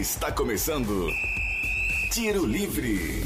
Está começando Tiro Livre.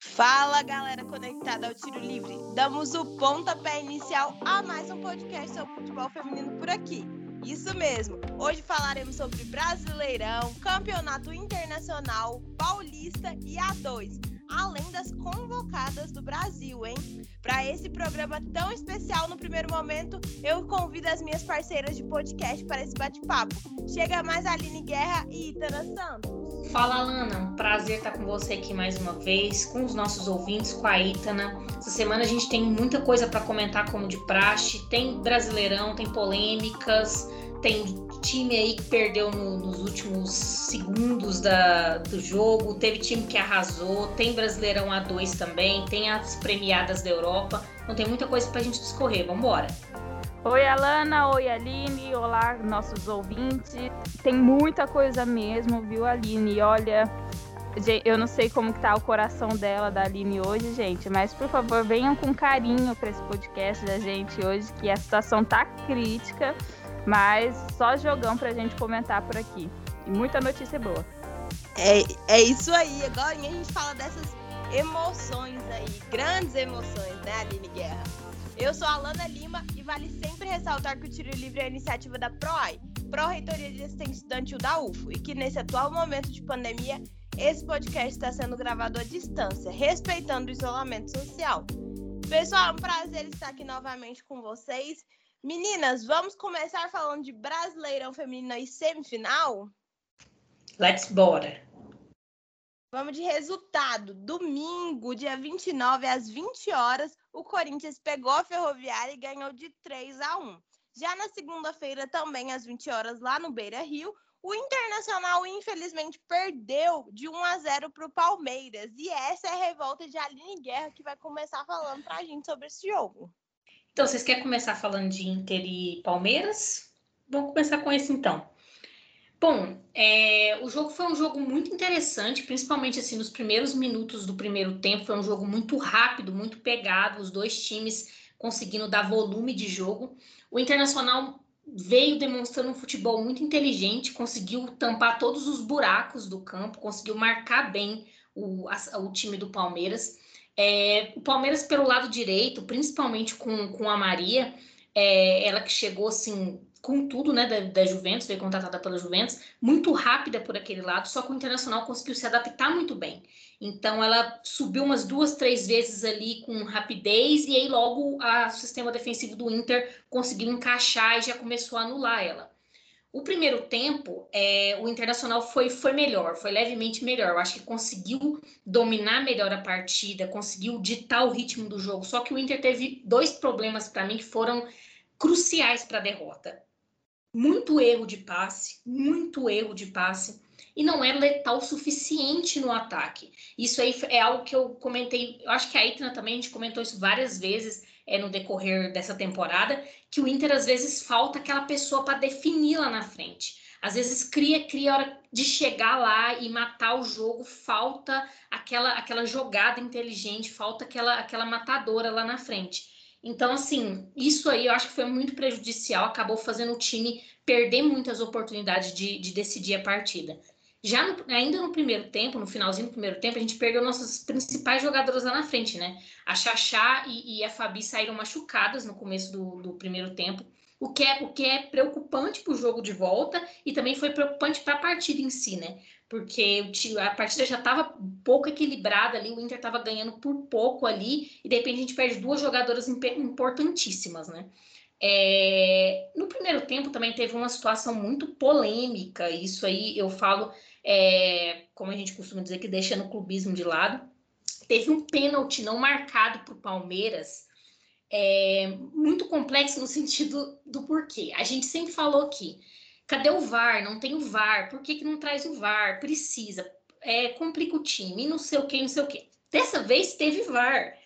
Fala galera conectada ao Tiro Livre. Damos o pontapé inicial a mais um podcast sobre futebol feminino por aqui. Isso mesmo. Hoje falaremos sobre Brasileirão, Campeonato Internacional, Paulista e A2 além das convocadas do Brasil, hein? Para esse programa tão especial no primeiro momento, eu convido as minhas parceiras de podcast para esse bate-papo. Chega mais Aline Guerra e Itana Santos. Fala, Lana. Um prazer estar com você aqui mais uma vez, com os nossos ouvintes, com a Itana. Essa semana a gente tem muita coisa para comentar, como de praxe. Tem Brasileirão, tem polêmicas, tem time aí que perdeu no, nos últimos segundos da, do jogo, teve time que arrasou, tem Brasileirão A2 também, tem as premiadas da Europa, então tem muita coisa pra gente discorrer, vamos embora. Oi, Alana, oi, Aline, olá, nossos ouvintes. Tem muita coisa mesmo, viu, Aline? Olha, eu não sei como que tá o coração dela, da Aline, hoje, gente, mas por favor, venham com carinho para esse podcast da gente hoje, que a situação tá crítica. Mas só jogão pra gente comentar por aqui. E muita notícia boa. É, é isso aí. Agora a gente fala dessas emoções aí, grandes emoções, né, Aline Guerra? Eu sou a Alana Lima e vale sempre ressaltar que o Tiro Livre é iniciativa da PROAI, Pró-Reitoria de Assistência Estudantil da UFO, e que nesse atual momento de pandemia, esse podcast está sendo gravado à distância, respeitando o isolamento social. Pessoal, é um prazer estar aqui novamente com vocês. Meninas, vamos começar falando de Brasileirão Feminino e semifinal? Let's bora! Vamos de resultado. Domingo, dia 29, às 20 horas, o Corinthians pegou a Ferroviária e ganhou de 3 a 1. Já na segunda-feira, também às 20 horas, lá no Beira Rio, o Internacional, infelizmente, perdeu de 1 a 0 para o Palmeiras. E essa é a revolta de Aline Guerra que vai começar falando para a gente sobre esse jogo. Então, vocês querem começar falando de Inter e Palmeiras? Vamos começar com esse então. Bom, é, o jogo foi um jogo muito interessante, principalmente assim nos primeiros minutos do primeiro tempo. Foi um jogo muito rápido, muito pegado, os dois times conseguindo dar volume de jogo. O Internacional veio demonstrando um futebol muito inteligente, conseguiu tampar todos os buracos do campo, conseguiu marcar bem o, a, o time do Palmeiras. É, o Palmeiras pelo lado direito, principalmente com, com a Maria, é, ela que chegou assim com tudo, né, da, da Juventus, foi contratada pela Juventus, muito rápida por aquele lado, só que o Internacional conseguiu se adaptar muito bem. Então ela subiu umas duas, três vezes ali com rapidez e aí logo o sistema defensivo do Inter conseguiu encaixar e já começou a anular ela. O primeiro tempo, é, o Internacional foi, foi melhor, foi levemente melhor. Eu acho que conseguiu dominar melhor a partida, conseguiu ditar o ritmo do jogo. Só que o Inter teve dois problemas para mim que foram cruciais para a derrota. Muito erro de passe, muito erro de passe, e não é letal o suficiente no ataque. Isso aí é algo que eu comentei, eu acho que a Itna também, a gente comentou isso várias vezes é, no decorrer dessa temporada, que o Inter às vezes falta aquela pessoa para definir lá na frente. Às vezes cria, cria a hora de chegar lá e matar o jogo, falta aquela, aquela jogada inteligente, falta aquela, aquela matadora lá na frente. Então, assim, isso aí eu acho que foi muito prejudicial, acabou fazendo o time perder muitas oportunidades de, de decidir a partida. Já no, ainda no primeiro tempo, no finalzinho do primeiro tempo, a gente perdeu nossas principais jogadoras lá na frente, né? A Xaxá e, e a Fabi saíram machucadas no começo do, do, primeiro tempo, o que é, o que é preocupante para o jogo de volta e também foi preocupante para a partida em si, né? Porque a partida já estava pouco equilibrada ali, o Inter estava ganhando por pouco ali, e de repente a gente perde duas jogadoras importantíssimas, né? É, no primeiro tempo também teve uma situação muito polêmica, isso aí eu falo é, como a gente costuma dizer, que deixando o clubismo de lado. Teve um pênalti não marcado para o Palmeiras, é, muito complexo no sentido do porquê. A gente sempre falou que cadê o VAR? Não tem o VAR. Por que, que não traz o VAR? Precisa. É, complica o time, não sei o que, não sei o que. Dessa vez teve VAR.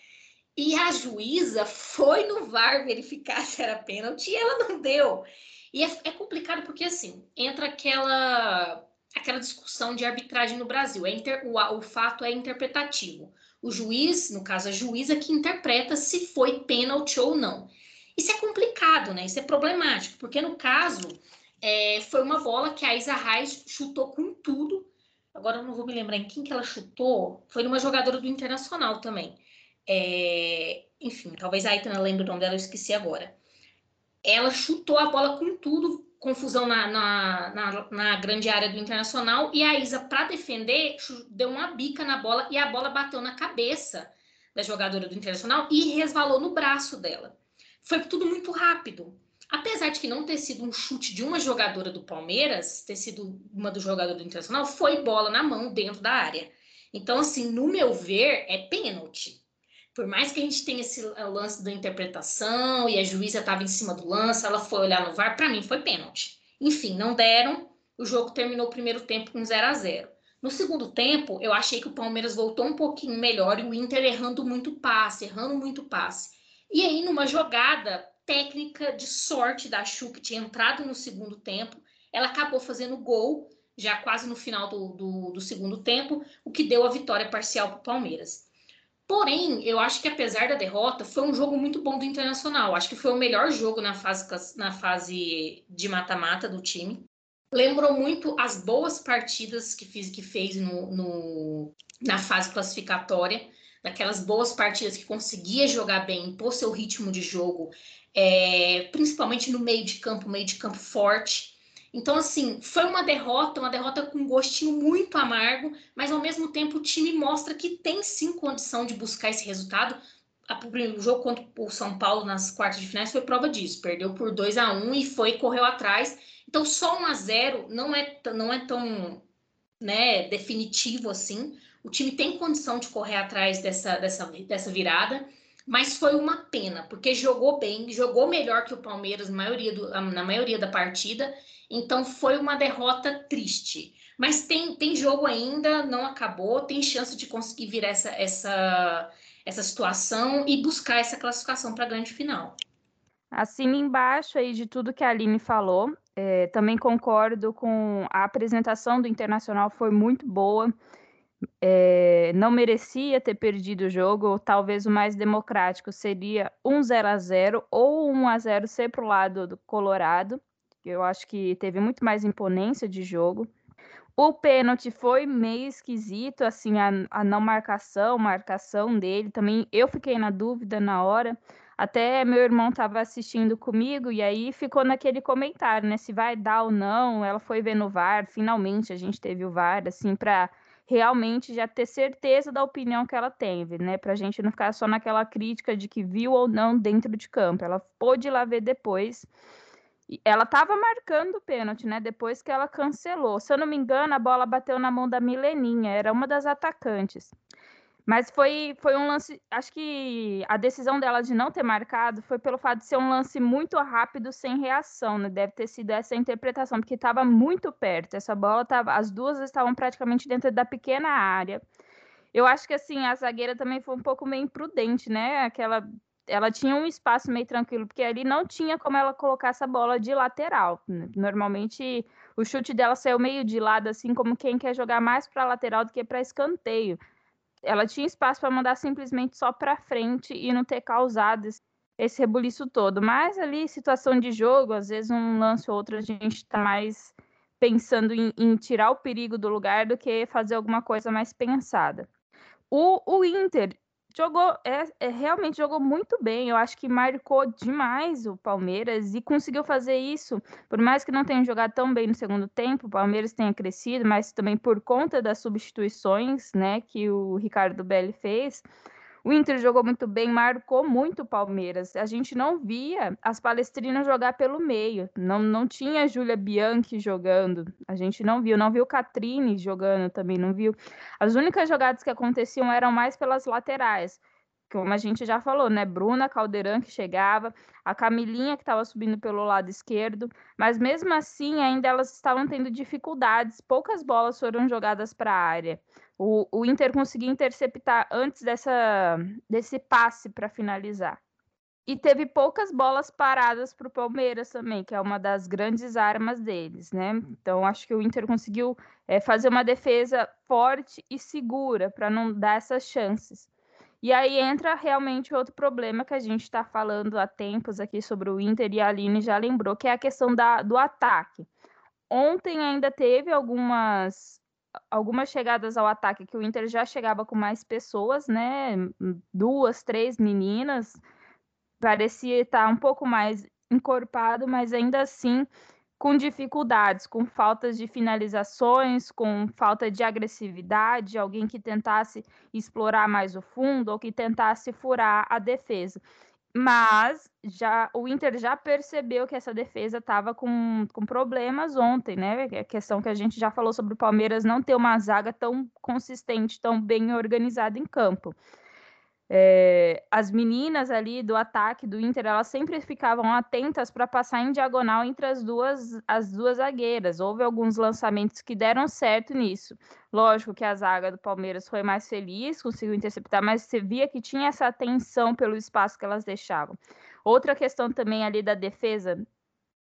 E a juíza foi no VAR verificar se era pênalti e ela não deu. E é, é complicado porque, assim, entra aquela aquela discussão de arbitragem no Brasil. É inter, o, o fato é interpretativo. O juiz, no caso a juíza, que interpreta se foi pênalti ou não. Isso é complicado, né? Isso é problemático, porque no caso é, foi uma bola que a Isa Reis chutou com tudo, agora eu não vou me lembrar em quem que ela chutou, foi numa jogadora do Internacional também. É, enfim, talvez a Aitana lembre o nome dela, eu esqueci agora. Ela chutou a bola com tudo, confusão na, na, na, na grande área do Internacional, e a Isa, para defender, deu uma bica na bola e a bola bateu na cabeça da jogadora do Internacional e resvalou no braço dela. Foi tudo muito rápido. Apesar de que não ter sido um chute de uma jogadora do Palmeiras, ter sido uma do jogador do Internacional, foi bola na mão dentro da área. Então, assim, no meu ver, é pênalti. Por mais que a gente tenha esse lance da interpretação e a juíza estava em cima do lance, ela foi olhar no VAR, para mim foi pênalti. Enfim, não deram, o jogo terminou o primeiro tempo com 0 a 0 No segundo tempo, eu achei que o Palmeiras voltou um pouquinho melhor e o Inter errando muito passe, errando muito passe. E aí, numa jogada técnica de sorte da Chu, que tinha entrado no segundo tempo, ela acabou fazendo gol, já quase no final do, do, do segundo tempo, o que deu a vitória parcial para o Palmeiras. Porém, eu acho que apesar da derrota, foi um jogo muito bom do Internacional. Acho que foi o melhor jogo na fase, na fase de mata-mata do time. Lembrou muito as boas partidas que, fiz, que fez no, no, na fase classificatória daquelas boas partidas que conseguia jogar bem, impor seu ritmo de jogo, é, principalmente no meio de campo, meio de campo forte. Então, assim, foi uma derrota, uma derrota com um gostinho muito amargo, mas ao mesmo tempo o time mostra que tem sim condição de buscar esse resultado. O jogo contra o São Paulo nas quartas de finais foi prova disso. Perdeu por 2 a 1 e foi correu atrás. Então, só 1 a 0 não é, não é tão né, definitivo assim. O time tem condição de correr atrás dessa, dessa, dessa virada, mas foi uma pena, porque jogou bem, jogou melhor que o Palmeiras maioria, do, na maioria da partida, então foi uma derrota triste. Mas tem, tem jogo ainda, não acabou, tem chance de conseguir virar essa, essa, essa situação e buscar essa classificação para a grande final. Acima embaixo aí de tudo que a Aline falou, é, também concordo com a apresentação do Internacional, foi muito boa. É, não merecia ter perdido o jogo, talvez o mais democrático seria um 0 a 0 ou um a 0 ser para o lado do Colorado, eu acho que teve muito mais imponência de jogo. O pênalti foi meio esquisito, assim, a, a não marcação, marcação dele também. Eu fiquei na dúvida na hora. Até meu irmão estava assistindo comigo e aí ficou naquele comentário, né? Se vai dar ou não. Ela foi ver no VAR, finalmente a gente teve o VAR, assim, para realmente já ter certeza da opinião que ela teve, né? Para a gente não ficar só naquela crítica de que viu ou não dentro de campo. Ela pôde ir lá ver depois. Ela estava marcando o pênalti, né? Depois que ela cancelou. Se eu não me engano, a bola bateu na mão da Mileninha, era uma das atacantes. Mas foi, foi um lance. Acho que a decisão dela de não ter marcado foi pelo fato de ser um lance muito rápido, sem reação, né? Deve ter sido essa interpretação, porque estava muito perto. Essa bola tava. As duas estavam praticamente dentro da pequena área. Eu acho que assim, a zagueira também foi um pouco meio imprudente, né? Aquela. Ela tinha um espaço meio tranquilo, porque ali não tinha como ela colocar essa bola de lateral. Né? Normalmente o chute dela saiu meio de lado, assim, como quem quer jogar mais para lateral do que para escanteio ela tinha espaço para mandar simplesmente só para frente e não ter causado esse rebuliço todo. Mas ali, situação de jogo, às vezes um lance ou outro a gente está mais pensando em, em, tirar o perigo do lugar do que fazer alguma coisa mais pensada. O, o Inter jogou, é, é, realmente jogou muito bem. Eu acho que marcou demais o Palmeiras e conseguiu fazer isso. Por mais que não tenha jogado tão bem no segundo tempo, o Palmeiras tenha crescido, mas também por conta das substituições, né, que o Ricardo Belli fez. O Inter jogou muito bem, marcou muito o Palmeiras. A gente não via as palestrinas jogar pelo meio. Não, não tinha a Júlia Bianchi jogando. A gente não viu. Não viu Catrine jogando também, não viu. As únicas jogadas que aconteciam eram mais pelas laterais. Como a gente já falou, né? Bruna Caldeirão que chegava, a Camilinha que estava subindo pelo lado esquerdo, mas mesmo assim ainda elas estavam tendo dificuldades. Poucas bolas foram jogadas para a área o, o Inter conseguiu interceptar antes dessa, desse passe para finalizar. E teve poucas bolas paradas para o Palmeiras também, que é uma das grandes armas deles, né? Então acho que o Inter conseguiu é, fazer uma defesa forte e segura para não dar essas chances. E aí entra realmente outro problema que a gente está falando há tempos aqui sobre o Inter e a Aline já lembrou, que é a questão da, do ataque. Ontem ainda teve algumas algumas chegadas ao ataque que o Inter já chegava com mais pessoas, né? Duas, três meninas. Parecia estar um pouco mais encorpado, mas ainda assim com dificuldades, com faltas de finalizações, com falta de agressividade, alguém que tentasse explorar mais o fundo ou que tentasse furar a defesa. Mas já o Inter já percebeu que essa defesa estava com, com problemas ontem, né? É a questão que a gente já falou sobre o Palmeiras não ter uma zaga tão consistente, tão bem organizada em campo. É, as meninas ali do ataque do Inter, elas sempre ficavam atentas para passar em diagonal entre as duas, as duas zagueiras. Houve alguns lançamentos que deram certo nisso. Lógico que a zaga do Palmeiras foi mais feliz, conseguiu interceptar, mas você via que tinha essa atenção pelo espaço que elas deixavam. Outra questão também ali da defesa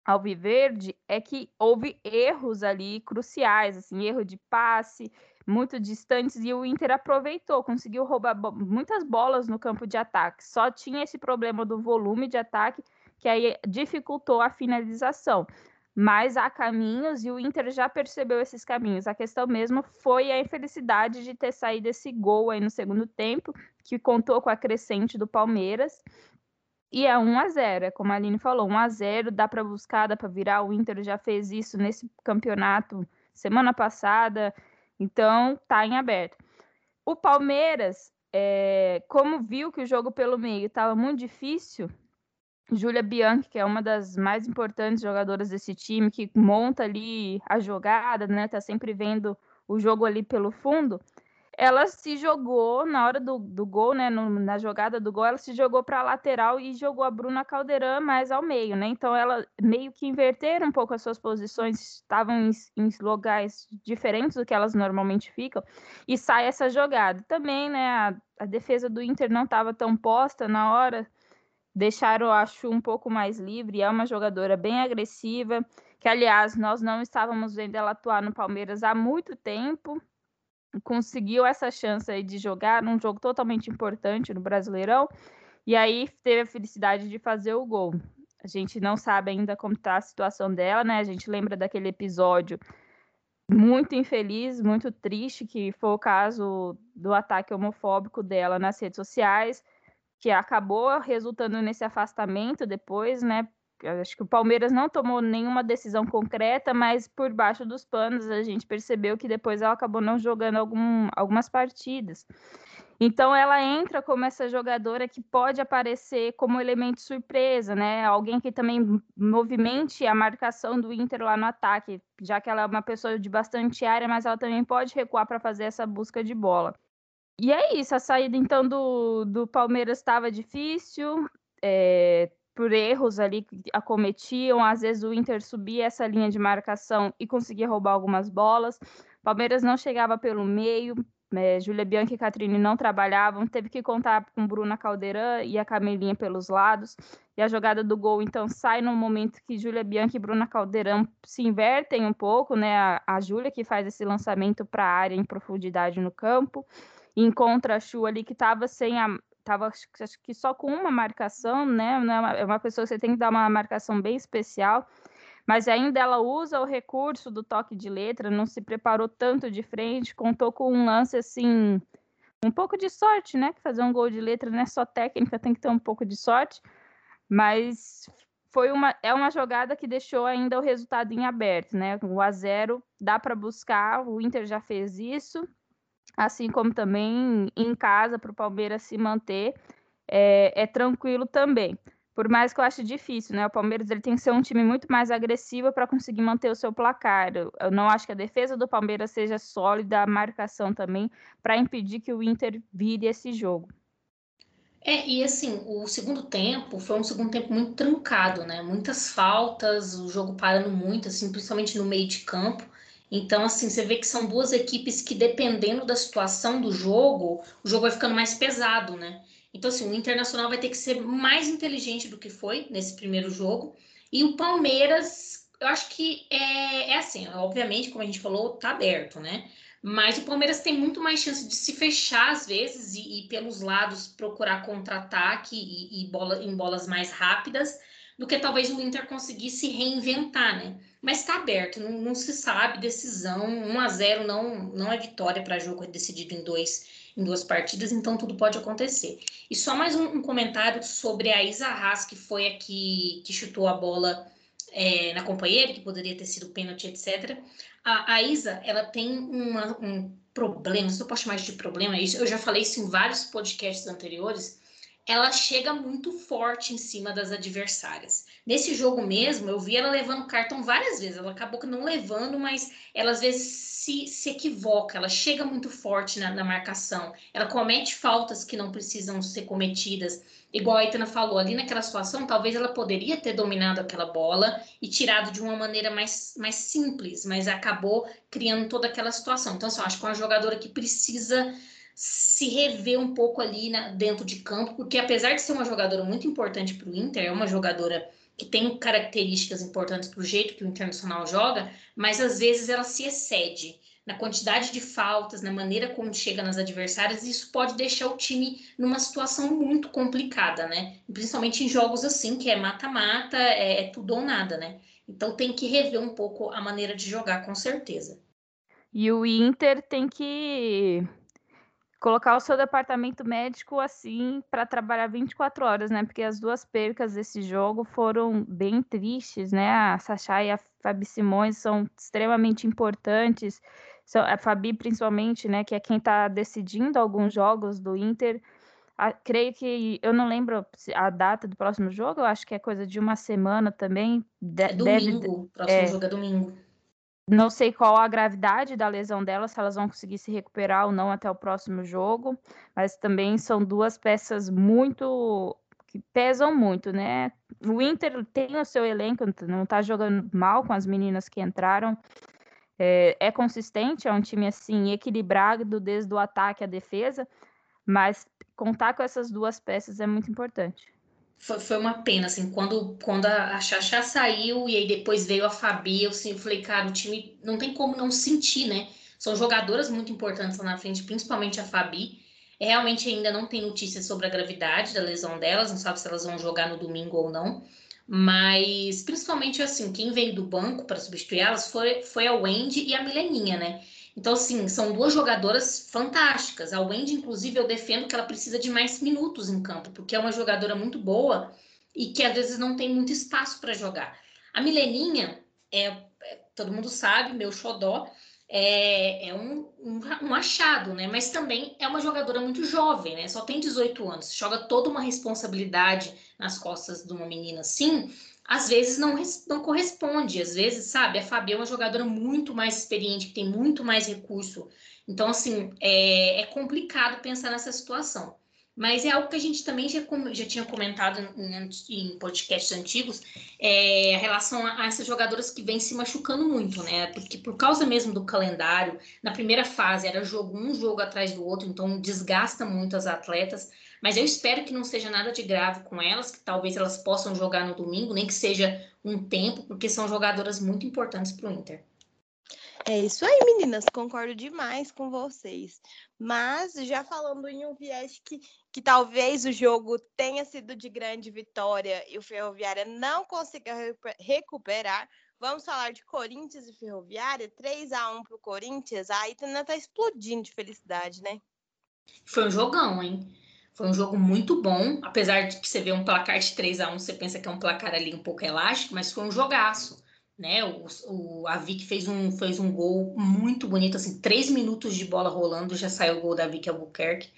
Alviverde é que houve erros ali cruciais, assim, erro de passe, muito distantes e o Inter aproveitou, conseguiu roubar bo muitas bolas no campo de ataque. Só tinha esse problema do volume de ataque que aí dificultou a finalização. Mas há caminhos e o Inter já percebeu esses caminhos. A questão mesmo foi a infelicidade de ter saído esse gol aí no segundo tempo, que contou com a crescente do Palmeiras. E é 1 a 0, é como a Aline falou, 1 a 0, dá para buscar, dá para virar. O Inter já fez isso nesse campeonato semana passada, então, tá em aberto. O Palmeiras, é, como viu que o jogo pelo meio estava muito difícil, Júlia Bianchi, que é uma das mais importantes jogadoras desse time, que monta ali a jogada, né? Tá sempre vendo o jogo ali pelo fundo ela se jogou na hora do, do gol, né? No, na jogada do gol, ela se jogou para a lateral e jogou a Bruna Caldeirão mais ao meio, né? Então ela meio que inverteram um pouco as suas posições, estavam em, em lugares diferentes do que elas normalmente ficam, e sai essa jogada. Também, né? A, a defesa do Inter não estava tão posta na hora, deixaram, acho, um pouco mais livre. É uma jogadora bem agressiva, que aliás nós não estávamos vendo ela atuar no Palmeiras há muito tempo conseguiu essa chance aí de jogar num jogo totalmente importante no Brasileirão, e aí teve a felicidade de fazer o gol. A gente não sabe ainda como está a situação dela, né? A gente lembra daquele episódio muito infeliz, muito triste, que foi o caso do ataque homofóbico dela nas redes sociais, que acabou resultando nesse afastamento depois, né? Acho que o Palmeiras não tomou nenhuma decisão concreta, mas por baixo dos panos a gente percebeu que depois ela acabou não jogando algum, algumas partidas. Então ela entra como essa jogadora que pode aparecer como elemento surpresa, né? Alguém que também movimente a marcação do Inter lá no ataque, já que ela é uma pessoa de bastante área, mas ela também pode recuar para fazer essa busca de bola. E é isso, a saída então do, do Palmeiras estava difícil, é, por erros ali que acometiam. Às vezes o Inter subia essa linha de marcação e conseguia roubar algumas bolas. Palmeiras não chegava pelo meio. É, Júlia Bianchi e Catrine não trabalhavam, teve que contar com Bruna Caldeirão e a Camelinha pelos lados. E a jogada do gol, então, sai no momento que Júlia Bianchi e Bruna Caldeirão se invertem um pouco, né? A, a Júlia que faz esse lançamento para a área em profundidade no campo, encontra a Chu ali que estava sem a, estava acho que só com uma marcação, né? É, é uma pessoa que você tem que dar uma marcação bem especial, mas ainda ela usa o recurso do toque de letra, não se preparou tanto de frente, contou com um lance assim, um pouco de sorte, né? Fazer um gol de letra não é só técnica, tem que ter um pouco de sorte, mas foi uma, é uma jogada que deixou ainda o resultado em aberto, né? O a 0 dá para buscar, o Inter já fez isso, assim como também em casa para o Palmeiras se manter, é, é, tranquilo também. Por mais que eu ache difícil, né? O Palmeiras ele tem que ser um time muito mais agressivo para conseguir manter o seu placar. Eu, eu não acho que a defesa do Palmeiras seja sólida, a marcação também, para impedir que o Inter vire esse jogo. É, e assim, o segundo tempo foi um segundo tempo muito trancado, né? Muitas faltas, o jogo parando muito, assim, principalmente no meio de campo. Então, assim, você vê que são duas equipes que, dependendo da situação do jogo, o jogo vai ficando mais pesado, né? Então, assim, o Internacional vai ter que ser mais inteligente do que foi nesse primeiro jogo. E o Palmeiras, eu acho que é, é assim, obviamente, como a gente falou, tá aberto, né? Mas o Palmeiras tem muito mais chance de se fechar às vezes e, e pelos lados procurar contra-ataque e, e bola, em bolas mais rápidas do que talvez o Inter conseguisse reinventar, né? Mas está aberto, não, não, se sabe, decisão, 1 a 0 não, não é vitória para jogo decidido em dois em duas partidas, então tudo pode acontecer. E só mais um, um comentário sobre a Isa Haas, que foi a que, que chutou a bola é, na companheira, que poderia ter sido pênalti, etc. A, a Isa, ela tem uma, um problema, se eu posso chamar de problema, eu já falei isso em vários podcasts anteriores, ela chega muito forte em cima das adversárias. Nesse jogo mesmo, eu vi ela levando cartão várias vezes. Ela acabou que não levando, mas ela às vezes se, se equivoca. Ela chega muito forte na, na marcação. Ela comete faltas que não precisam ser cometidas. Igual a Itana falou, ali naquela situação, talvez ela poderia ter dominado aquela bola e tirado de uma maneira mais, mais simples, mas acabou criando toda aquela situação. Então, assim, eu acho que é uma jogadora que precisa se rever um pouco ali na, dentro de campo, porque apesar de ser uma jogadora muito importante para o Inter, é uma jogadora que tem características importantes para o jeito que o Internacional joga, mas às vezes ela se excede na quantidade de faltas, na maneira como chega nas adversárias, e isso pode deixar o time numa situação muito complicada, né? Principalmente em jogos assim, que é mata-mata, é, é tudo ou nada, né? Então tem que rever um pouco a maneira de jogar, com certeza. E o Inter tem que colocar o seu departamento médico assim para trabalhar 24 horas, né? Porque as duas percas desse jogo foram bem tristes, né? A Sachá e a Fabi Simões são extremamente importantes. A Fabi, principalmente, né? Que é quem está decidindo alguns jogos do Inter. A, creio que eu não lembro a data do próximo jogo, eu acho que é coisa de uma semana também. De, é domingo, deve, o próximo é, jogo é domingo. Não sei qual a gravidade da lesão dela, se elas vão conseguir se recuperar ou não até o próximo jogo, mas também são duas peças muito que pesam muito, né? O Inter tem o seu elenco, não tá jogando mal com as meninas que entraram. É, é consistente, é um time assim equilibrado desde o ataque à defesa, mas contar com essas duas peças é muito importante foi, foi uma pena, assim, quando, quando a, Xaxá saiu e aí depois veio a Fabi, eu, assim, eu falei, cara, o time não tem como não sentir, né? São jogadoras muito importantes lá na frente, principalmente a Fabi. Realmente ainda não tem notícias sobre a gravidade da lesão delas, não sabe se elas vão jogar no domingo ou não. Mas principalmente assim, quem veio do banco para substituir elas foi, foi a Wendy e a Mileninha, né? Então, assim, são duas jogadoras fantásticas. A Wendy, inclusive, eu defendo que ela precisa de mais minutos em campo, porque é uma jogadora muito boa e que às vezes não tem muito espaço para jogar. A Mileninha, é, é, todo mundo sabe, meu xodó, é, é um, um, um, achado, né? Mas também é uma jogadora muito jovem, né? Só tem 18 anos, joga toda uma responsabilidade nas costas de uma menina assim, às vezes não, não corresponde, às vezes, sabe, a Fabi é uma jogadora muito mais experiente, que tem muito mais recurso. Então, assim, é, é complicado pensar nessa situação. Mas é algo que a gente também já, já tinha comentado em, em podcasts antigos, é, a relação a, a, essas jogadoras que vêm se machucando muito, né? Porque por causa mesmo do calendário, na primeira fase era jogo um jogo atrás do outro, então desgasta muito as atletas. Mas eu espero que não seja nada de grave com elas, que talvez elas possam jogar no domingo, nem que seja um tempo, porque são jogadoras muito importantes para o Inter. É isso aí, meninas, concordo demais com vocês. Mas já falando em um viés que, que talvez o jogo tenha sido de grande vitória e o Ferroviária não consiga recuperar, vamos falar de Corinthians e Ferroviária, 3 a 1 para o Corinthians. A Itana tá explodindo de felicidade, né? Foi um jogão, hein? Foi um jogo muito bom, apesar de que você vê um placar de 3 a 1 você pensa que é um placar ali um pouco elástico, mas foi um jogaço. Né? O, o, a Vic fez um, fez um gol muito bonito, assim, três minutos de bola rolando, já saiu o gol da Vic Albuquerque.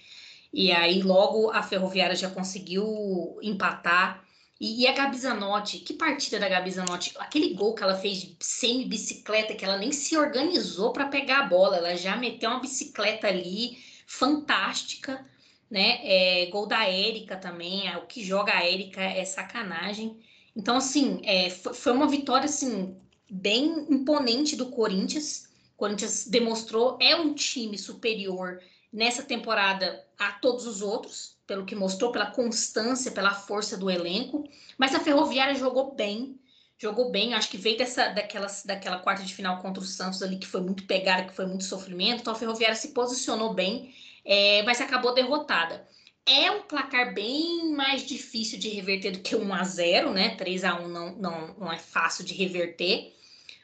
E aí logo a Ferroviária já conseguiu empatar. E, e a Gabi Zanotti, que partida da Gabi Zanotti? Aquele gol que ela fez sem bicicleta, que ela nem se organizou para pegar a bola, ela já meteu uma bicicleta ali fantástica né? É, gol da Érica também, é, o que joga a Érica é sacanagem. Então, assim, é, foi uma vitória, assim, bem imponente do Corinthians. O Corinthians demonstrou, é um time superior nessa temporada a todos os outros, pelo que mostrou, pela constância, pela força do elenco. Mas a Ferroviária jogou bem, jogou bem. Acho que veio dessa, daquela, daquela quarta de final contra o Santos ali, que foi muito pegada, que foi muito sofrimento. Então a Ferroviária se posicionou bem é, mas acabou derrotada. É um placar bem mais difícil de reverter do que 1 a 0 né? 3 a 1 não, não, não é fácil de reverter.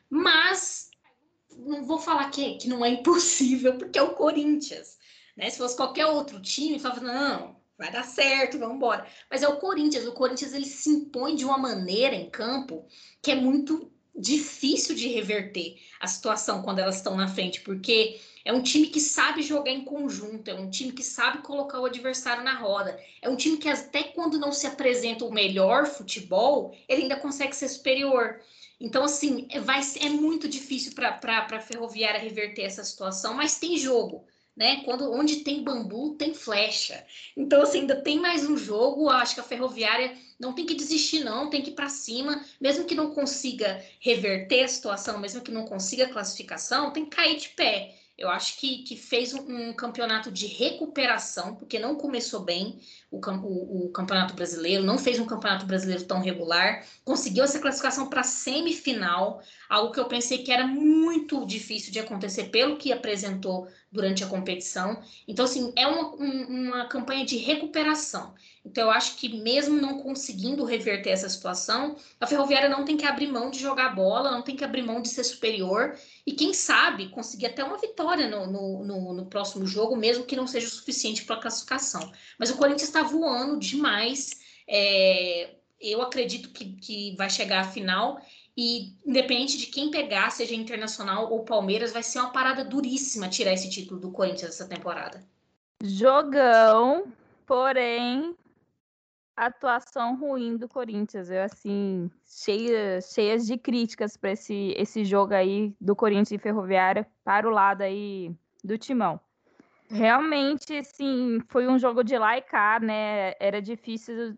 Mas não vou falar que, que não é impossível, porque é o Corinthians. Né? Se fosse qualquer outro time, falava, não, vai dar certo, vamos embora. Mas é o Corinthians. O Corinthians ele se impõe de uma maneira em campo que é muito difícil de reverter a situação quando elas estão na frente, porque é um time que sabe jogar em conjunto, é um time que sabe colocar o adversário na roda, é um time que até quando não se apresenta o melhor futebol, ele ainda consegue ser superior. Então, assim, é, vai, é muito difícil para a Ferroviária reverter essa situação, mas tem jogo né? Quando onde tem bambu, tem flecha. Então, assim, ainda tem mais um jogo. Acho que a Ferroviária não tem que desistir, não, tem que ir para cima, mesmo que não consiga reverter a situação, mesmo que não consiga classificação, tem que cair de pé. Eu acho que, que fez um, um, campeonato de recuperação, porque não começou bem o, o, o, campeonato brasileiro, não fez um campeonato brasileiro tão regular, conseguiu essa classificação para semifinal, algo que eu pensei que era muito difícil de acontecer pelo que apresentou durante a competição. Então, assim, é uma, um, uma campanha de recuperação. Então, eu acho que mesmo não conseguindo reverter essa situação, a Ferroviária não tem que abrir mão de jogar bola, não tem que abrir mão de ser superior e, quem sabe, conseguir até uma vitória no, no, no, no próximo jogo, mesmo que não seja o suficiente para a classificação. Mas o Corinthians está voando demais. É, eu acredito que, que vai chegar à final e independente de quem pegar, seja Internacional ou Palmeiras, vai ser uma parada duríssima tirar esse título do Corinthians essa temporada. Jogão, porém, atuação ruim do Corinthians. Eu, assim, cheia, cheias de críticas para esse, esse jogo aí do Corinthians e Ferroviária para o lado aí do Timão. Realmente, sim, foi um jogo de lá e cá, né? Era difícil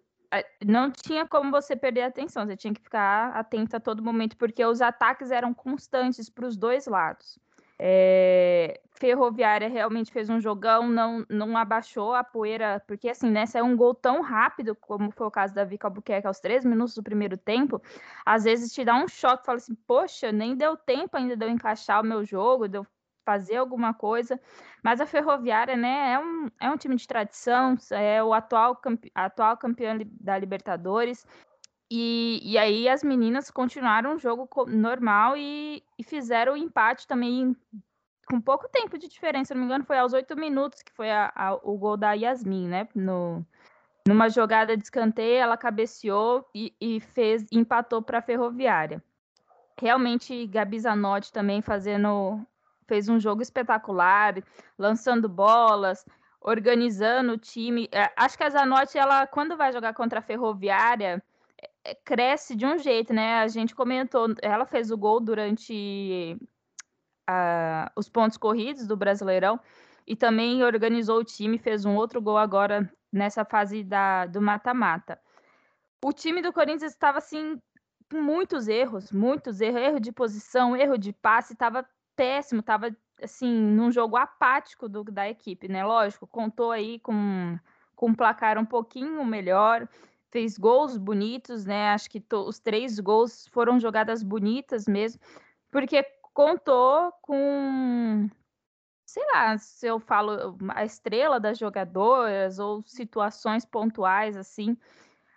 não tinha como você perder a atenção, você tinha que ficar atento a todo momento, porque os ataques eram constantes para os dois lados. É, Ferroviária realmente fez um jogão, não, não abaixou a poeira, porque assim, né, se é um gol tão rápido, como foi o caso da Vika Albuquerque aos três minutos do primeiro tempo, às vezes te dá um choque, fala assim, poxa, nem deu tempo ainda de eu encaixar o meu jogo, de eu fazer alguma coisa. Mas a Ferroviária, né, é um, é um time de tradição, é o atual, campe, atual campeão da Libertadores. E, e aí as meninas continuaram o jogo normal e, e fizeram o empate também com pouco tempo de diferença. Se não me engano, foi aos oito minutos que foi a, a, o gol da Yasmin, né? No, numa jogada de escanteio, ela cabeceou e, e fez empatou para a Ferroviária. Realmente, Gabi Zanotti também fazendo fez um jogo espetacular, lançando bolas, organizando o time. É, acho que a Zanotti, ela, quando vai jogar contra a Ferroviária, é, cresce de um jeito, né? A gente comentou, ela fez o gol durante uh, os pontos corridos do Brasileirão e também organizou o time, fez um outro gol agora nessa fase da, do mata-mata. O time do Corinthians estava assim com muitos erros, muitos erros, erro de posição, erro de passe, estava péssimo, tava assim, num jogo apático do, da equipe, né? Lógico, contou aí com, com um placar um pouquinho melhor, fez gols bonitos, né? Acho que os três gols foram jogadas bonitas mesmo, porque contou com, sei lá, se eu falo a estrela das jogadoras ou situações pontuais assim,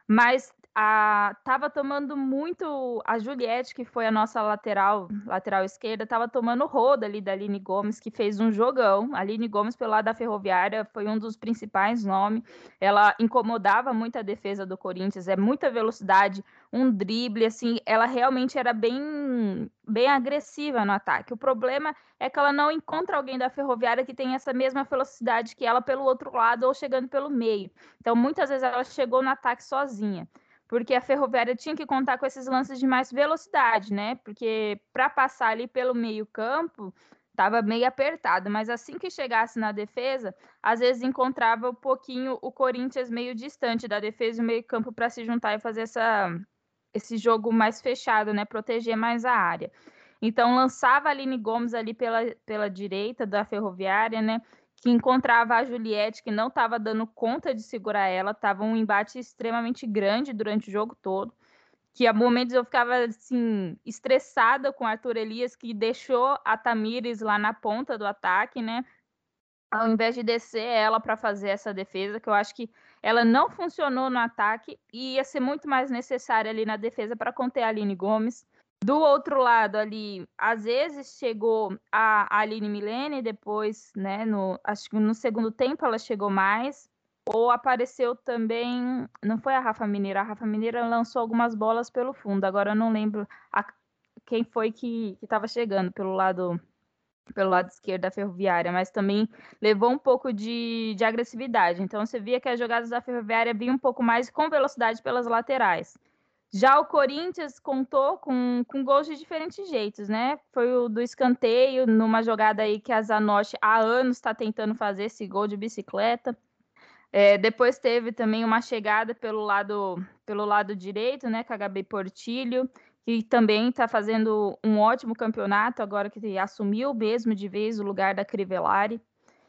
mas a, tava tomando muito. A Juliette, que foi a nossa lateral, lateral esquerda, tava tomando roda ali da Aline Gomes, que fez um jogão. A Aline Gomes, pelo lado da Ferroviária, foi um dos principais nomes. Ela incomodava muito a defesa do Corinthians, é muita velocidade, um drible, assim, ela realmente era bem, bem agressiva no ataque. O problema é que ela não encontra alguém da Ferroviária que tem essa mesma velocidade que ela pelo outro lado ou chegando pelo meio. Então, muitas vezes ela chegou no ataque sozinha porque a Ferroviária tinha que contar com esses lances de mais velocidade, né? Porque para passar ali pelo meio-campo estava meio apertado, mas assim que chegasse na defesa, às vezes encontrava um pouquinho o Corinthians meio distante da defesa e o meio-campo para se juntar e fazer essa, esse jogo mais fechado, né? Proteger mais a área. Então lançava a Aline Gomes ali pela, pela direita da Ferroviária, né? Que encontrava a Juliette, que não estava dando conta de segurar ela, estava um embate extremamente grande durante o jogo todo, que a momentos eu ficava assim estressada com Arthur Elias, que deixou a Tamires lá na ponta do ataque, né? Ao invés de descer ela para fazer essa defesa, que eu acho que ela não funcionou no ataque e ia ser muito mais necessária ali na defesa para conter a Aline Gomes. Do outro lado ali, às vezes chegou a Aline Milene, depois, né, no, acho que no segundo tempo ela chegou mais, ou apareceu também, não foi a Rafa Mineira, a Rafa Mineira lançou algumas bolas pelo fundo, agora eu não lembro a, quem foi que estava chegando pelo lado pelo lado esquerdo da Ferroviária, mas também levou um pouco de, de agressividade. Então você via que as jogadas da Ferroviária vinham um pouco mais com velocidade pelas laterais. Já o Corinthians contou com, com gols de diferentes jeitos, né? Foi o do escanteio, numa jogada aí que a Zanotti há anos está tentando fazer esse gol de bicicleta. É, depois teve também uma chegada pelo lado, pelo lado direito, né? Com a Gabi Portilho, que também está fazendo um ótimo campeonato, agora que assumiu mesmo de vez o lugar da Crivellari.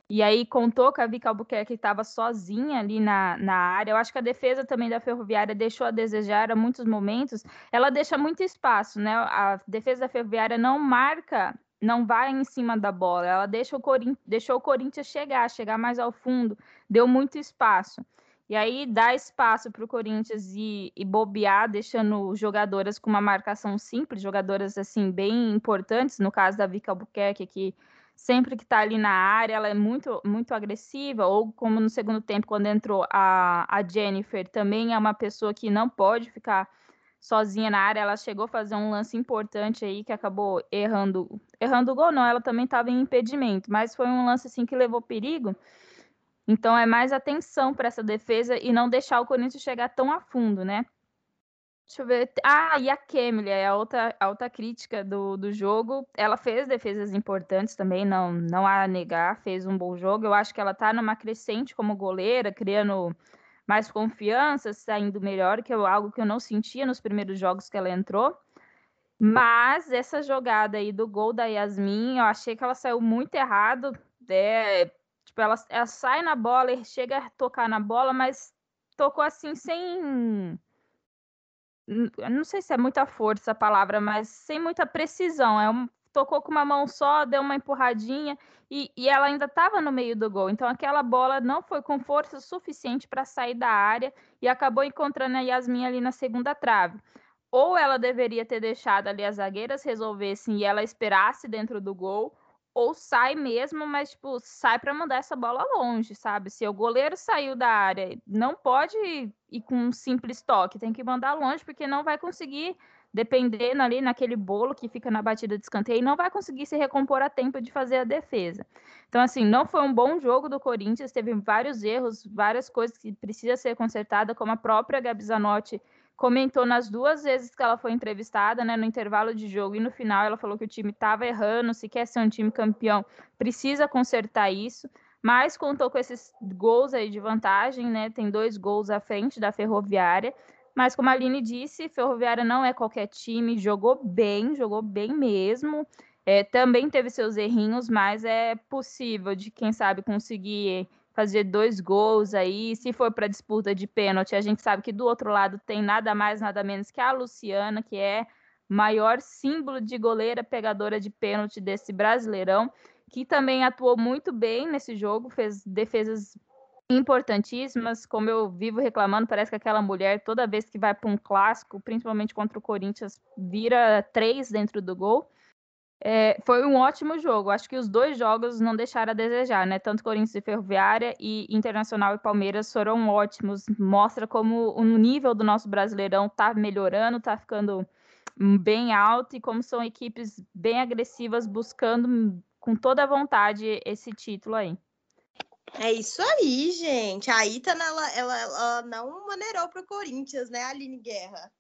E aí contou que a Vika Albuquerque estava sozinha ali na, na área. Eu acho que a defesa também da Ferroviária deixou a desejar a muitos momentos. Ela deixa muito espaço, né? A defesa da Ferroviária não marca, não vai em cima da bola. Ela deixa o deixou o Corinthians chegar, chegar mais ao fundo, deu muito espaço. E aí dá espaço para o Corinthians ir, ir bobear, deixando jogadoras com uma marcação simples, jogadoras assim bem importantes, no caso da Vika Albuquerque, que sempre que está ali na área, ela é muito, muito agressiva, ou como no segundo tempo, quando entrou a, a Jennifer, também é uma pessoa que não pode ficar sozinha na área, ela chegou a fazer um lance importante aí que acabou errando, errando o gol, não, ela também estava em impedimento, mas foi um lance assim que levou perigo. Então é mais atenção para essa defesa e não deixar o Corinthians chegar tão a fundo, né? Deixa eu ver. Ah, e a Kemily, é a outra, crítica do, do jogo. Ela fez defesas importantes também, não, não há a negar, fez um bom jogo. Eu acho que ela tá numa crescente como goleira, criando mais confiança, saindo melhor, que é algo que eu não sentia nos primeiros jogos que ela entrou. Mas essa jogada aí do gol da Yasmin, eu achei que ela saiu muito errado. É, tipo, ela, ela sai na bola chega a tocar na bola, mas tocou assim sem não sei se é muita força a palavra, mas sem muita precisão. É um, tocou com uma mão só, deu uma empurradinha e, e ela ainda estava no meio do gol. Então aquela bola não foi com força suficiente para sair da área e acabou encontrando a Yasmin ali na segunda trave. Ou ela deveria ter deixado ali as zagueiras resolvessem e ela esperasse dentro do gol, ou sai mesmo, mas tipo, sai para mandar essa bola longe, sabe? Se o goleiro saiu da área, não pode ir com um simples toque, tem que mandar longe porque não vai conseguir dependendo ali naquele bolo que fica na batida de escanteio, não vai conseguir se recompor a tempo de fazer a defesa. Então, assim, não foi um bom jogo do Corinthians, teve vários erros, várias coisas que precisa ser consertada, como a própria Gabi Zanotti comentou nas duas vezes que ela foi entrevistada, né, no intervalo de jogo e no final, ela falou que o time estava errando, se quer ser um time campeão, precisa consertar isso, mas contou com esses gols aí de vantagem, né, tem dois gols à frente da Ferroviária, mas como a Aline disse, Ferroviária não é qualquer time, jogou bem, jogou bem mesmo, é, também teve seus errinhos, mas é possível de, quem sabe, conseguir fazer dois gols aí. Se for para disputa de pênalti, a gente sabe que do outro lado tem nada mais, nada menos que a Luciana, que é maior símbolo de goleira pegadora de pênalti desse Brasileirão, que também atuou muito bem nesse jogo, fez defesas importantíssimas, como eu vivo reclamando, parece que aquela mulher toda vez que vai para um clássico, principalmente contra o Corinthians, vira três dentro do gol. É, foi um ótimo jogo. Acho que os dois jogos não deixaram a desejar, né? Tanto Corinthians e Ferroviária e Internacional e Palmeiras foram ótimos. Mostra como o nível do nosso Brasileirão tá melhorando, tá ficando bem alto e como são equipes bem agressivas buscando com toda a vontade esse título aí. É isso aí, gente. A Itana, ela, ela, ela não maneirou pro Corinthians, né, Aline Guerra?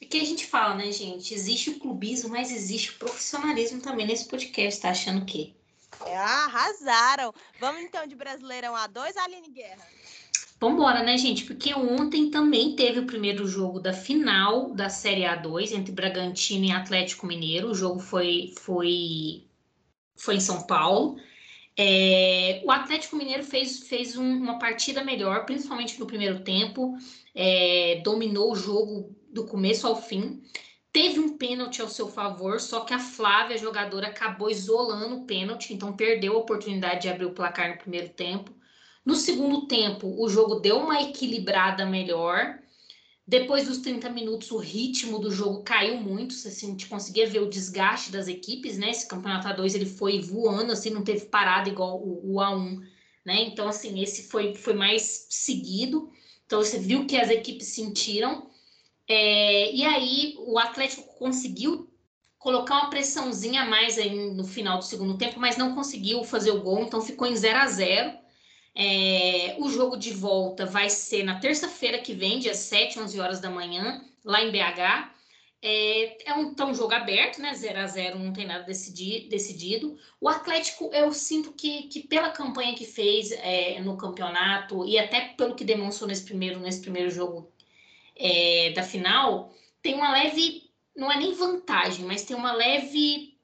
É que a gente fala, né, gente? Existe o clubismo, mas existe o profissionalismo também nesse podcast, tá achando o quê? É, arrasaram. Vamos então de Brasileirão A2, Aline Guerra. Vambora, né, gente? Porque ontem também teve o primeiro jogo da final da Série A2 entre Bragantino e Atlético Mineiro. O jogo foi, foi, foi em São Paulo. É, o Atlético Mineiro fez, fez um, uma partida melhor, principalmente no primeiro tempo. É, dominou o jogo do começo ao fim. Teve um pênalti ao seu favor, só que a Flávia, a jogadora, acabou isolando o pênalti, então perdeu a oportunidade de abrir o placar no primeiro tempo. No segundo tempo, o jogo deu uma equilibrada melhor, Depois dos 30 minutos, o ritmo do jogo caiu muito, assim, conseguia ver o desgaste das equipes, né? Esse campeonato A2 ele foi voando, assim, não teve parada igual o, o A1, né? Então, assim, esse foi, foi mais seguido. Então, você viu que as equipes sentiram. É, e aí, o Atlético conseguiu colocar uma pressãozinha a mais aí no final do segundo tempo, mas não conseguiu fazer o gol, então ficou em 0 a 0 é, O jogo de volta vai ser na terça-feira que vem, dia 7, 11 horas da manhã, lá em BH. É, é um, tão jogo aberto, né? 0 a 0 não tem nada decidi, decidido. O Atlético, eu sinto que, que pela campanha que fez é, no campeonato e até pelo que demonstrou nesse primeiro, nesse primeiro jogo é, da final, tem uma leve não é nem vantagem, mas tem uma leve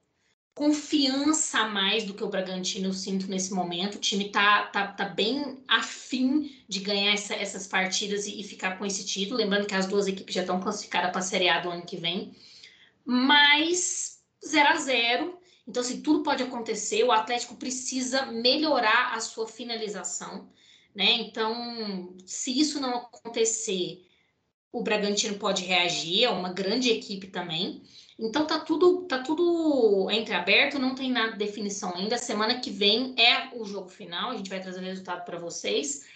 confiança a mais do que o Bragantino eu sinto nesse momento. O time tá, tá, tá bem afim de ganhar essa, essas partidas e, e, ficar com esse título. Lembrando que as duas equipes já estão classificadas para a Série A do ano que vem. Mas 0 a 0 Então, assim, tudo pode acontecer. O Atlético precisa melhorar a sua finalização. Né? Então, se isso não acontecer, o Bragantino pode reagir, é uma grande equipe também. Então tá tudo tá tudo entreaberto, não tem nada de definição ainda. Semana que vem é o jogo final, a gente vai trazer o resultado para vocês.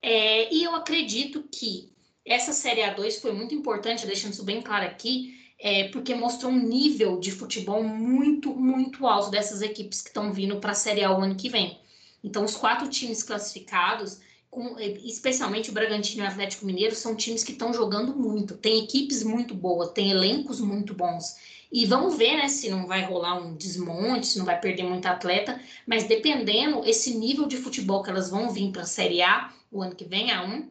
É, e eu acredito que essa Série A2 foi muito importante, deixando isso bem claro aqui, é, porque mostrou um nível de futebol muito, muito alto dessas equipes que estão vindo para a Série A o ano que vem. Então, os quatro times classificados com, especialmente o Bragantino e o Atlético Mineiro, são times que estão jogando muito. Tem equipes muito boas, tem elencos muito bons. E vamos ver, né, se não vai rolar um desmonte, se não vai perder muito atleta, mas dependendo esse nível de futebol que elas vão vir para a Série A o ano que vem, a 1,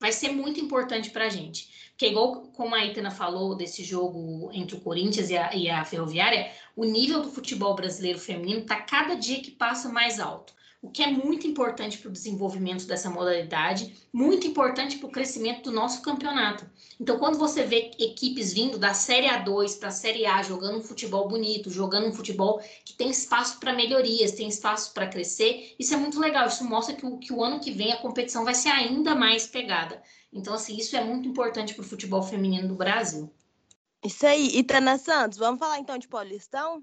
vai ser muito importante para a gente. Porque, igual como a Itana falou desse jogo entre o Corinthians e a, e a Ferroviária, o nível do futebol brasileiro feminino está cada dia que passa mais alto o que é muito importante para o desenvolvimento dessa modalidade, muito importante para o crescimento do nosso campeonato. Então, quando você vê equipes vindo da Série A2 para a Série A, jogando um futebol bonito, jogando um futebol que tem espaço para melhorias, tem espaço para crescer, isso é muito legal. Isso mostra que o, que o ano que vem a competição vai ser ainda mais pegada. Então, assim, isso é muito importante para o futebol feminino do Brasil. Isso aí. Itana Santos, vamos falar então de Paulistão?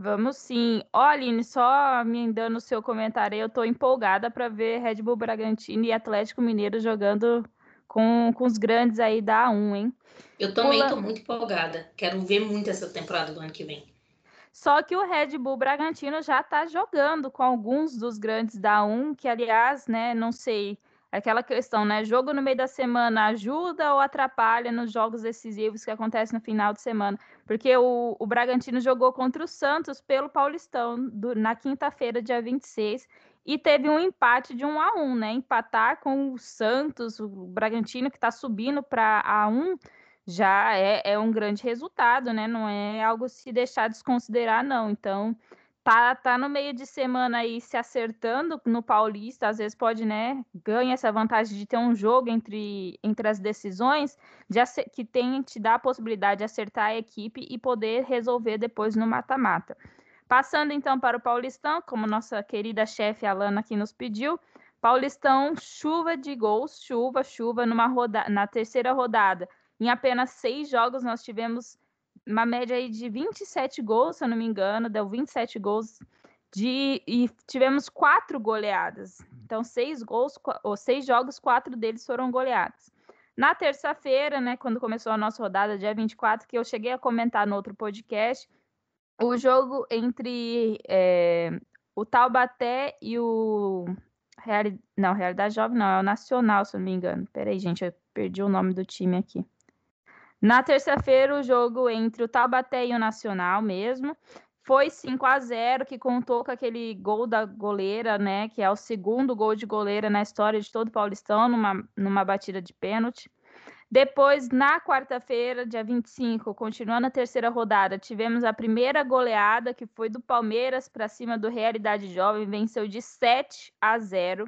Vamos sim. Ó, Aline, só me dando o seu comentário aí, eu tô empolgada para ver Red Bull Bragantino e Atlético Mineiro jogando com, com os grandes aí da A1, hein? Eu também Pula... tô muito empolgada. Quero ver muito essa temporada do ano que vem. Só que o Red Bull Bragantino já está jogando com alguns dos grandes da A1, que aliás, né, não sei aquela questão, né? Jogo no meio da semana ajuda ou atrapalha nos jogos decisivos que acontecem no final de semana? Porque o, o Bragantino jogou contra o Santos pelo Paulistão do, na quinta-feira, dia 26, e teve um empate de 1 a 1 né? Empatar com o Santos, o Bragantino que está subindo para A1 já é, é um grande resultado, né? Não é algo se deixar desconsiderar, não. Então, tá, tá no meio de semana aí se acertando no Paulista, às vezes pode, né, ganha essa vantagem de ter um jogo entre, entre as decisões, de que tem te dá a possibilidade de acertar a equipe e poder resolver depois no mata-mata. Passando então para o Paulistão, como nossa querida chefe Alana aqui nos pediu, Paulistão, chuva de gols, chuva, chuva numa roda na terceira rodada. Em apenas seis jogos nós tivemos uma média aí de 27 gols, se eu não me engano, deu 27 gols de e tivemos quatro goleadas. Então, seis gols, ou seis jogos, quatro deles foram goleados. Na terça-feira, né, quando começou a nossa rodada, dia 24, que eu cheguei a comentar no outro podcast, o jogo entre é, o Taubaté e o. Reali... Não, Realidade Jovem não, é o Nacional, se eu não me engano. Peraí, gente, eu perdi o nome do time aqui. Na terça-feira, o jogo entre o Taubaté e o Nacional mesmo. Foi 5 a 0 que contou com aquele gol da goleira, né? Que é o segundo gol de goleira na história de todo o Paulistão, numa, numa batida de pênalti. Depois, na quarta-feira, dia 25, continuando a terceira rodada, tivemos a primeira goleada, que foi do Palmeiras para cima do Realidade Jovem, venceu de 7 a 0.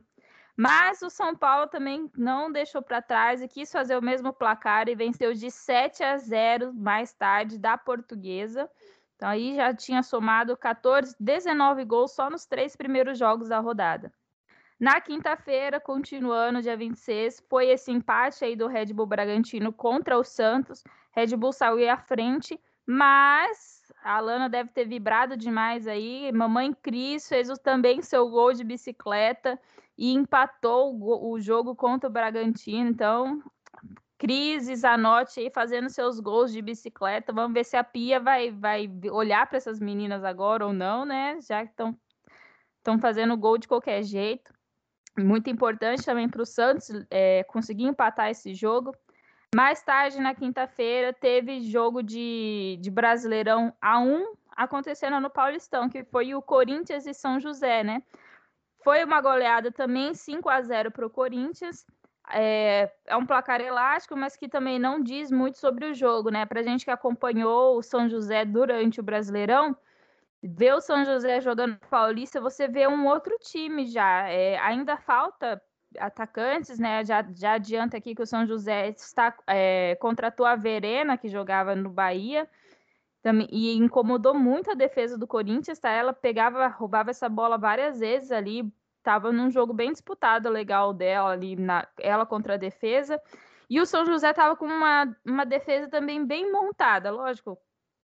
Mas o São Paulo também não deixou para trás e quis fazer o mesmo placar e venceu de 7 a 0 mais tarde da Portuguesa. Então aí já tinha somado 14, 19 gols só nos três primeiros jogos da rodada. Na quinta-feira, continuando, dia 26, foi esse empate aí do Red Bull Bragantino contra o Santos. Red Bull saiu à frente, mas a Alana deve ter vibrado demais aí. Mamãe Cris fez também seu gol de bicicleta e empatou o, o jogo contra o Bragantino. Então, Cris e Zanotti aí fazendo seus gols de bicicleta. Vamos ver se a Pia vai, vai olhar para essas meninas agora ou não, né? Já que estão fazendo gol de qualquer jeito. Muito importante também para o Santos é, conseguir empatar esse jogo. Mais tarde, na quinta-feira, teve jogo de, de Brasileirão A1 acontecendo no Paulistão, que foi o Corinthians e São José, né? Foi uma goleada também, 5 a 0 para o Corinthians. É, é, um placar elástico, mas que também não diz muito sobre o jogo, né? Para gente que acompanhou o São José durante o Brasileirão, ver o São José jogando Paulista, você vê um outro time já. É, ainda falta atacantes, né? Já, já adianta aqui que o São José está, é, contratou a Verena, que jogava no Bahia, também, e incomodou muito a defesa do Corinthians, tá? Ela pegava, roubava essa bola várias vezes ali, estava num jogo bem disputado, legal dela ali, na, ela contra a defesa. E o São José estava com uma, uma defesa também bem montada, lógico.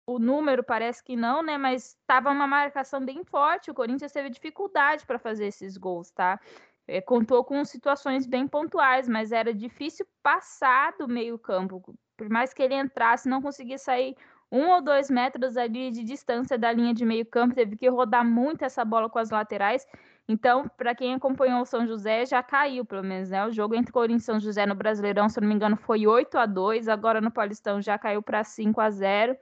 O número parece que não, né? Mas estava uma marcação bem forte. O Corinthians teve dificuldade para fazer esses gols, tá? É, contou com situações bem pontuais, mas era difícil passar do meio-campo. Por mais que ele entrasse, não conseguia sair um ou dois metros ali de distância da linha de meio-campo, teve que rodar muito essa bola com as laterais. Então, para quem acompanhou o São José, já caiu, pelo menos, né? O jogo entre Corinthians e São José no Brasileirão, se não me engano, foi 8 a 2 agora no Paulistão já caiu para 5 a 0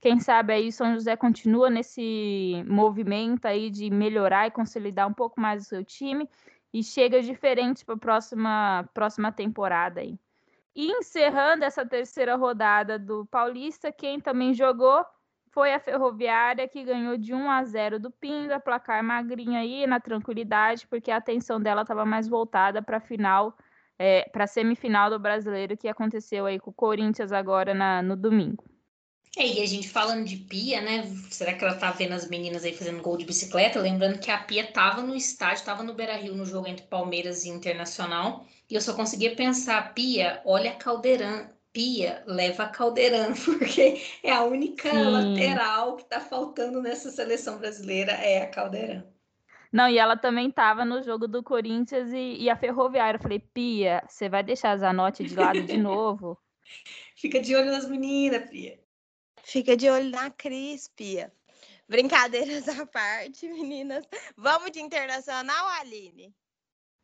Quem sabe aí o São José continua nesse movimento aí de melhorar e consolidar um pouco mais o seu time e chega diferente para a próxima, próxima temporada aí. E encerrando essa terceira rodada do Paulista, quem também jogou foi a Ferroviária, que ganhou de 1 a 0 do Pinda, placar magrinho aí, na tranquilidade, porque a atenção dela estava mais voltada para a final, é, para a semifinal do Brasileiro, que aconteceu aí com o Corinthians agora na, no domingo. É, e a gente falando de Pia, né? Será que ela tá vendo as meninas aí fazendo gol de bicicleta? Lembrando que a Pia tava no estádio, tava no Beira Rio no jogo entre Palmeiras e Internacional. E eu só conseguia pensar, Pia, olha a Caldeirão. Pia, leva a Caldeirão, porque é a única Sim. lateral que tá faltando nessa seleção brasileira, é a Caldeirão. Não, e ela também tava no jogo do Corinthians e, e a Ferroviária. Eu falei, Pia, você vai deixar a Zanotti de lado de novo? Fica de olho nas meninas, Pia. Fica de olho na Cris, Pia. Brincadeiras à parte, meninas. Vamos de internacional, Aline?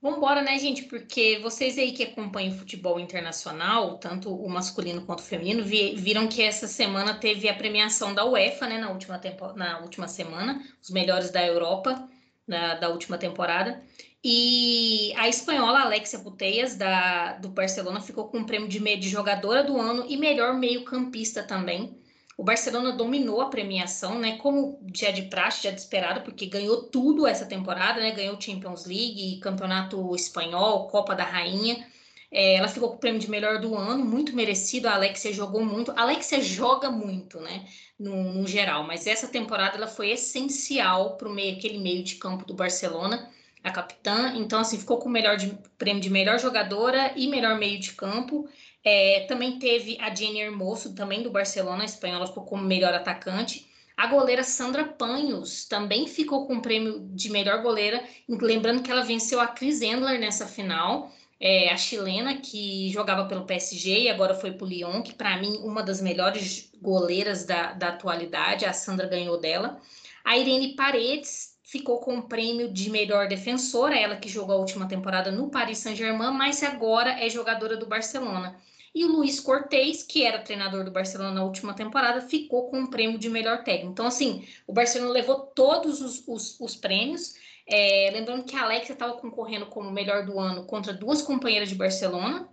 Vambora, né, gente? Porque vocês aí que acompanham o futebol internacional, tanto o masculino quanto o feminino, viram que essa semana teve a premiação da UEFA, né, na última, tempo, na última semana, os melhores da Europa, na, da última temporada. E a espanhola Alexia Puteias, da, do Barcelona, ficou com o prêmio de, de jogadora do ano e melhor meio-campista também. O Barcelona dominou a premiação, né? Como já de praxe, já de esperado, porque ganhou tudo essa temporada, né? Ganhou Champions League, Campeonato Espanhol, Copa da Rainha. É, ela ficou com o prêmio de melhor do ano, muito merecido. A Alexia jogou muito. A Alexia joga muito, né? No, no geral, mas essa temporada ela foi essencial para meio, aquele meio de campo do Barcelona, a capitã. Então, assim, ficou com o melhor de, prêmio de melhor jogadora e melhor meio de campo. É, também teve a Jenny Hermoso, também do Barcelona, a espanhola ficou como melhor atacante. A goleira Sandra Panhos também ficou com o prêmio de melhor goleira, lembrando que ela venceu a Chris Endler nessa final, é, a chilena que jogava pelo PSG e agora foi para o Lyon, que para mim uma das melhores goleiras da, da atualidade, a Sandra ganhou dela. A Irene Paredes ficou com o prêmio de melhor defensora, ela que jogou a última temporada no Paris Saint-Germain, mas agora é jogadora do Barcelona. E o Luiz Cortez, que era treinador do Barcelona na última temporada, ficou com o prêmio de melhor técnico. Então, assim, o Barcelona levou todos os, os, os prêmios. É, lembrando que a Alexia estava concorrendo como melhor do ano contra duas companheiras de Barcelona,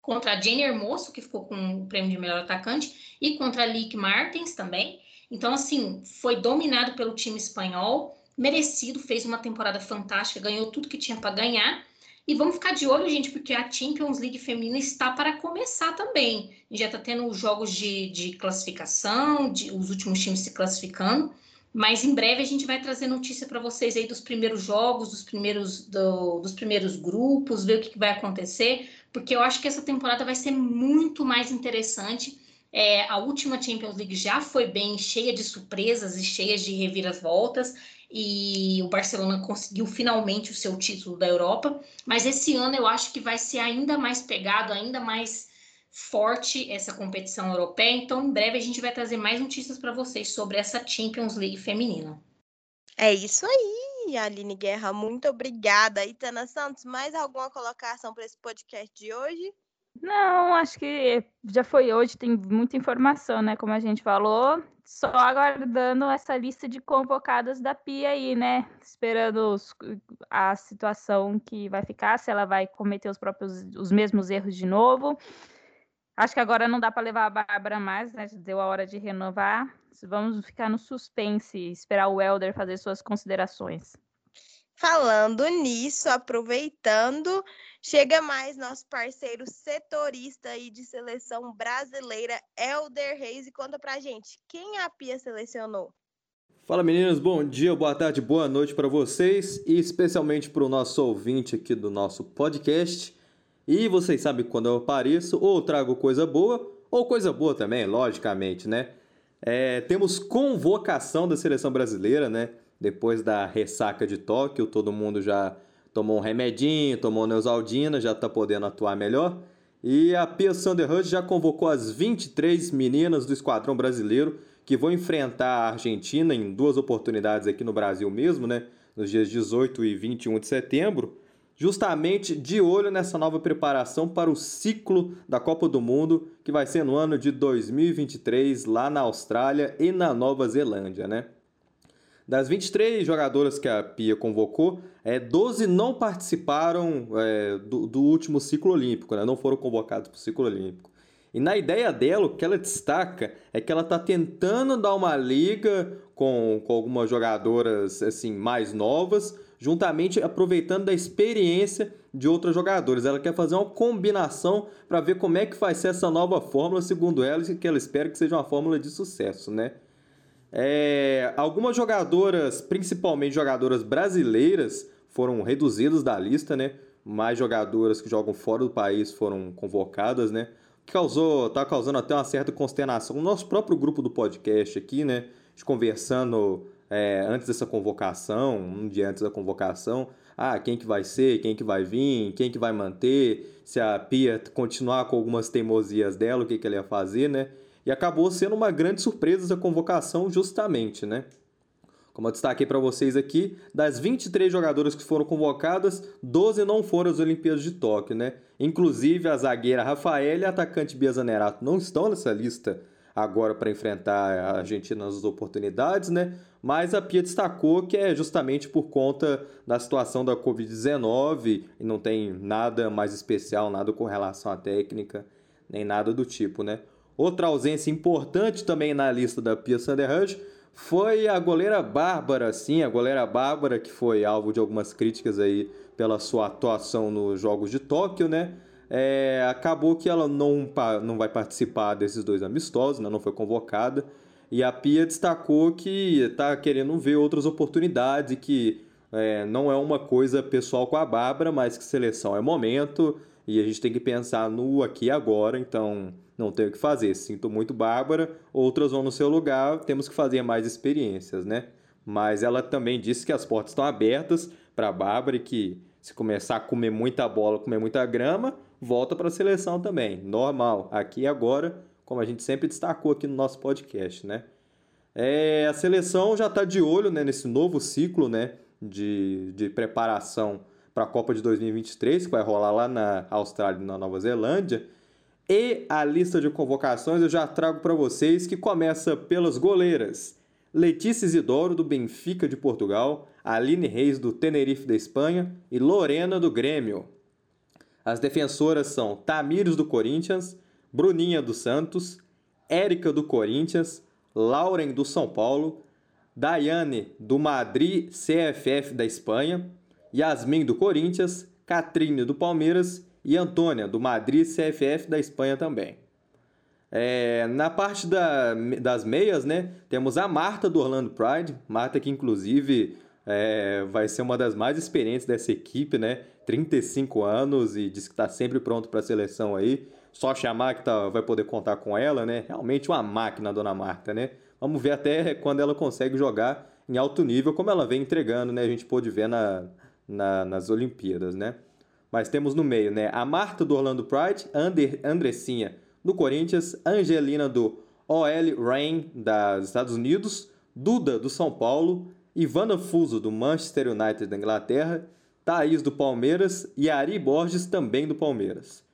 contra a Jenny Hermoso, que ficou com o prêmio de melhor atacante, e contra a Lick Martins também. Então, assim, foi dominado pelo time espanhol, merecido, fez uma temporada fantástica, ganhou tudo que tinha para ganhar. E vamos ficar de olho, gente, porque a Champions League feminina está para começar também. Já está tendo jogos de, de classificação, de, os últimos times se classificando. Mas em breve a gente vai trazer notícia para vocês aí dos primeiros jogos, dos primeiros, do, dos primeiros grupos, ver o que, que vai acontecer, porque eu acho que essa temporada vai ser muito mais interessante. É, a última Champions League já foi bem cheia de surpresas e cheia de reviravoltas, e o Barcelona conseguiu finalmente o seu título da Europa. Mas esse ano eu acho que vai ser ainda mais pegado, ainda mais forte essa competição europeia. Então, em breve a gente vai trazer mais notícias para vocês sobre essa Champions League feminina. É isso aí, Aline Guerra. Muito obrigada. Itana Santos, mais alguma colocação para esse podcast de hoje? Não, acho que já foi hoje, tem muita informação, né? Como a gente falou. Só aguardando essa lista de convocadas da Pia aí, né? Esperando os, a situação que vai ficar, se ela vai cometer os próprios os mesmos erros de novo. Acho que agora não dá para levar a Bárbara mais, né? Deu a hora de renovar. Vamos ficar no suspense, esperar o Helder fazer suas considerações. Falando nisso, aproveitando, chega mais nosso parceiro setorista aí de seleção brasileira, Helder Reis, e conta pra gente, quem a Pia selecionou? Fala meninas, bom dia, boa tarde, boa noite para vocês e especialmente para o nosso ouvinte aqui do nosso podcast. E vocês sabem quando eu apareço, ou trago coisa boa, ou coisa boa também, logicamente, né? É, temos convocação da seleção brasileira, né? Depois da ressaca de Tóquio, todo mundo já tomou um remedinho, tomou Neusaldina, já tá podendo atuar melhor. E a Pia Sanderhut já convocou as 23 meninas do esquadrão brasileiro que vão enfrentar a Argentina em duas oportunidades aqui no Brasil mesmo, né? Nos dias 18 e 21 de setembro justamente de olho nessa nova preparação para o ciclo da Copa do Mundo, que vai ser no ano de 2023 lá na Austrália e na Nova Zelândia, né? Das 23 jogadoras que a Pia convocou, é, 12 não participaram é, do, do, último ciclo olímpico, né? não foram convocados para o ciclo olímpico. E na ideia dela, o que ela destaca é que ela está tentando dar uma liga com, com algumas jogadoras assim mais novas, juntamente aproveitando da experiência de outros jogadores. Ela quer fazer uma combinação para ver como é que vai ser essa nova fórmula, segundo ela, e que ela espera que seja uma fórmula de sucesso, né? É, algumas jogadoras, principalmente jogadoras brasileiras, foram reduzidas da lista, né? Mais jogadoras que jogam fora do país foram convocadas, né? Que causou, tá causando até uma certa consternação no nosso próprio grupo do podcast aqui, né? Conversando é, antes dessa convocação, um dia antes da convocação, ah, quem que vai ser, quem que vai vir, quem que vai manter, se a Pia continuar com algumas teimosias dela, o que, que ela ia fazer, né? E acabou sendo uma grande surpresa essa convocação justamente, né? Como eu destaquei para vocês aqui, das 23 jogadoras que foram convocadas, 12 não foram às Olimpíadas de Tóquio, né? Inclusive a zagueira Rafael e a atacante Bia Zanerato não estão nessa lista agora para enfrentar a Argentina nas oportunidades, né? Mas a Pia destacou que é justamente por conta da situação da Covid-19 e não tem nada mais especial, nada com relação à técnica, nem nada do tipo, né? Outra ausência importante também na lista da Pia Sanderhut foi a goleira Bárbara, sim, a goleira Bárbara, que foi alvo de algumas críticas aí pela sua atuação nos Jogos de Tóquio, né? É, acabou que ela não, não vai participar desses dois amistosos, né? não foi convocada. E a Pia destacou que está querendo ver outras oportunidades que é, não é uma coisa pessoal com a Bárbara, mas que seleção é momento e a gente tem que pensar no aqui e agora, então não tem o que fazer. Sinto muito Bárbara, outras vão no seu lugar, temos que fazer mais experiências, né? Mas ela também disse que as portas estão abertas para a Bárbara e que se começar a comer muita bola, comer muita grama, volta para a seleção também. Normal, aqui e agora como a gente sempre destacou aqui no nosso podcast, né? É, a seleção já está de olho né, nesse novo ciclo né, de, de preparação para a Copa de 2023, que vai rolar lá na Austrália e na Nova Zelândia. E a lista de convocações eu já trago para vocês, que começa pelas goleiras. Letícia Isidoro, do Benfica de Portugal, Aline Reis, do Tenerife da Espanha e Lorena, do Grêmio. As defensoras são Tamires, do Corinthians, Bruninha do Santos, Érica do Corinthians, Lauren do São Paulo, Daiane do Madrid CFF da Espanha, Yasmin do Corinthians, Catrine do Palmeiras e Antônia do Madrid CFF da Espanha também. É, na parte da, das meias, né, temos a Marta do Orlando Pride. Marta que, inclusive, é, vai ser uma das mais experientes dessa equipe, né? 35 anos e diz que está sempre pronto para a seleção aí. Só chamar que tá, vai poder contar com ela, né? Realmente uma máquina, a dona Marta, né? Vamos ver até quando ela consegue jogar em alto nível, como ela vem entregando, né? A gente pôde ver na, na, nas Olimpíadas, né? Mas temos no meio, né? A Marta do Orlando Pride, Ander, Andressinha do Corinthians, Angelina do OL Reign dos Estados Unidos, Duda do São Paulo, Ivana Fuso do Manchester United da Inglaterra, Thaís do Palmeiras e Ari Borges também do Palmeiras.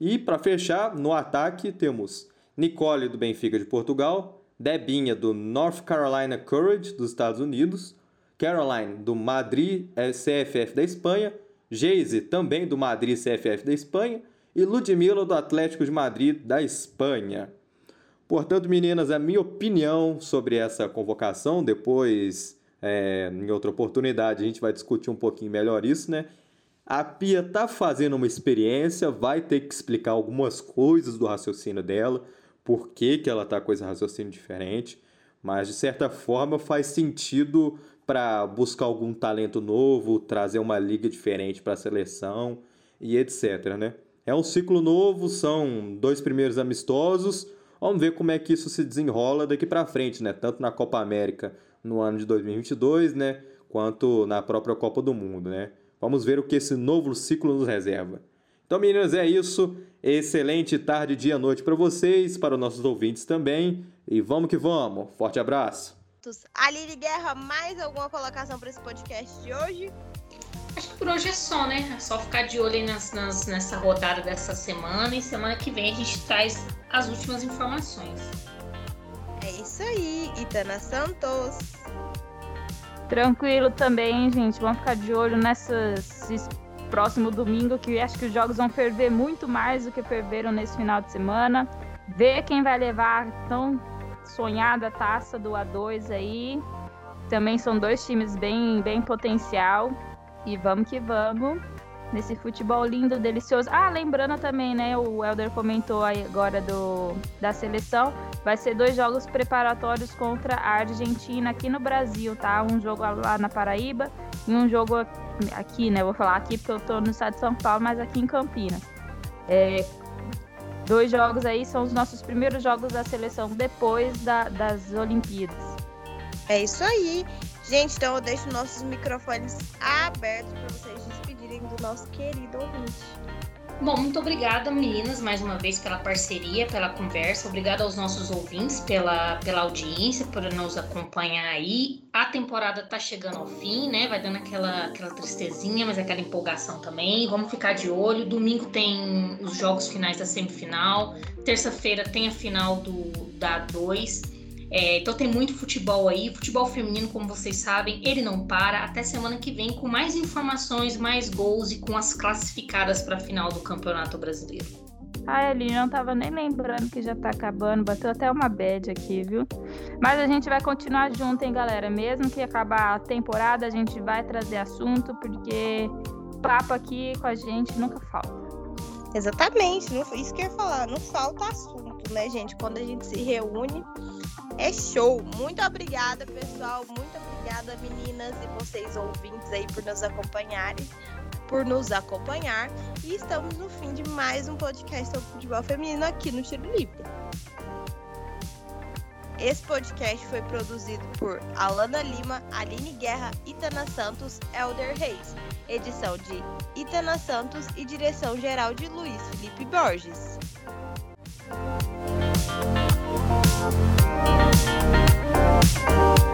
E para fechar, no ataque temos Nicole do Benfica de Portugal, Debinha do North Carolina Courage dos Estados Unidos, Caroline do Madrid CFF da Espanha, Geise também do Madrid CFF da Espanha e Ludmilla do Atlético de Madrid da Espanha. Portanto, meninas, a minha opinião sobre essa convocação, depois, é, em outra oportunidade, a gente vai discutir um pouquinho melhor isso, né? A Pia tá fazendo uma experiência, vai ter que explicar algumas coisas do raciocínio dela, por que, que ela tá com esse raciocínio diferente, mas de certa forma faz sentido para buscar algum talento novo, trazer uma liga diferente para a seleção e etc, né? É um ciclo novo, são dois primeiros amistosos. Vamos ver como é que isso se desenrola daqui para frente, né? Tanto na Copa América no ano de 2022, né, quanto na própria Copa do Mundo, né? Vamos ver o que esse novo ciclo nos reserva. Então, meninas, é isso. Excelente tarde, dia, noite para vocês, para os nossos ouvintes também. E vamos que vamos. Forte abraço. Aline Guerra, mais alguma colocação para esse podcast de hoje? Acho que por hoje é só, né? É só ficar de olho nas, nas, nessa rodada dessa semana e semana que vem a gente traz as últimas informações. É isso aí, Itana Santos. Tranquilo também, gente. Vamos ficar de olho nessas próximo domingo, que acho que os jogos vão ferver muito mais do que ferveram nesse final de semana. Ver quem vai levar tão sonhada taça do A2 aí. Também são dois times bem, bem potencial. E vamos que vamos. Nesse futebol lindo, delicioso. Ah, lembrando também, né? O Helder comentou agora do, da seleção. Vai ser dois jogos preparatórios contra a Argentina aqui no Brasil, tá? Um jogo lá na Paraíba e um jogo aqui, né? Vou falar aqui porque eu tô no estado de São Paulo, mas aqui em Campinas. É, dois jogos aí são os nossos primeiros jogos da seleção depois da, das Olimpíadas. É isso aí. Gente, então eu deixo nossos microfones abertos para vocês despedirem do nosso querido ouvinte. Bom, muito obrigada, meninas, mais uma vez pela parceria, pela conversa. Obrigada aos nossos ouvintes pela, pela audiência, por nos acompanhar aí. A temporada tá chegando ao fim, né? Vai dando aquela, aquela tristezinha, mas aquela empolgação também. Vamos ficar de olho. Domingo tem os jogos finais da semifinal. Terça-feira tem a final do da 2. É, então tem muito futebol aí, futebol feminino, como vocês sabem, ele não para. Até semana que vem com mais informações, mais gols e com as classificadas para a final do Campeonato Brasileiro. Ai, Aline, não tava nem lembrando que já tá acabando, bateu até uma bad aqui, viu? Mas a gente vai continuar junto, hein, galera? Mesmo que acabar a temporada, a gente vai trazer assunto, porque papo aqui com a gente nunca falta. Exatamente, não, isso que eu ia falar, não falta assunto, né, gente? Quando a gente se reúne, é show. Muito obrigada, pessoal. Muito obrigada, meninas e vocês ouvintes aí por nos acompanharem, por nos acompanhar. E estamos no fim de mais um podcast sobre futebol feminino aqui no Tiro Livre. Esse podcast foi produzido por Alana Lima, Aline Guerra, Itana Santos, Elder Reis. Edição de Itana Santos e direção geral de Luiz Felipe Borges. Thank Thank you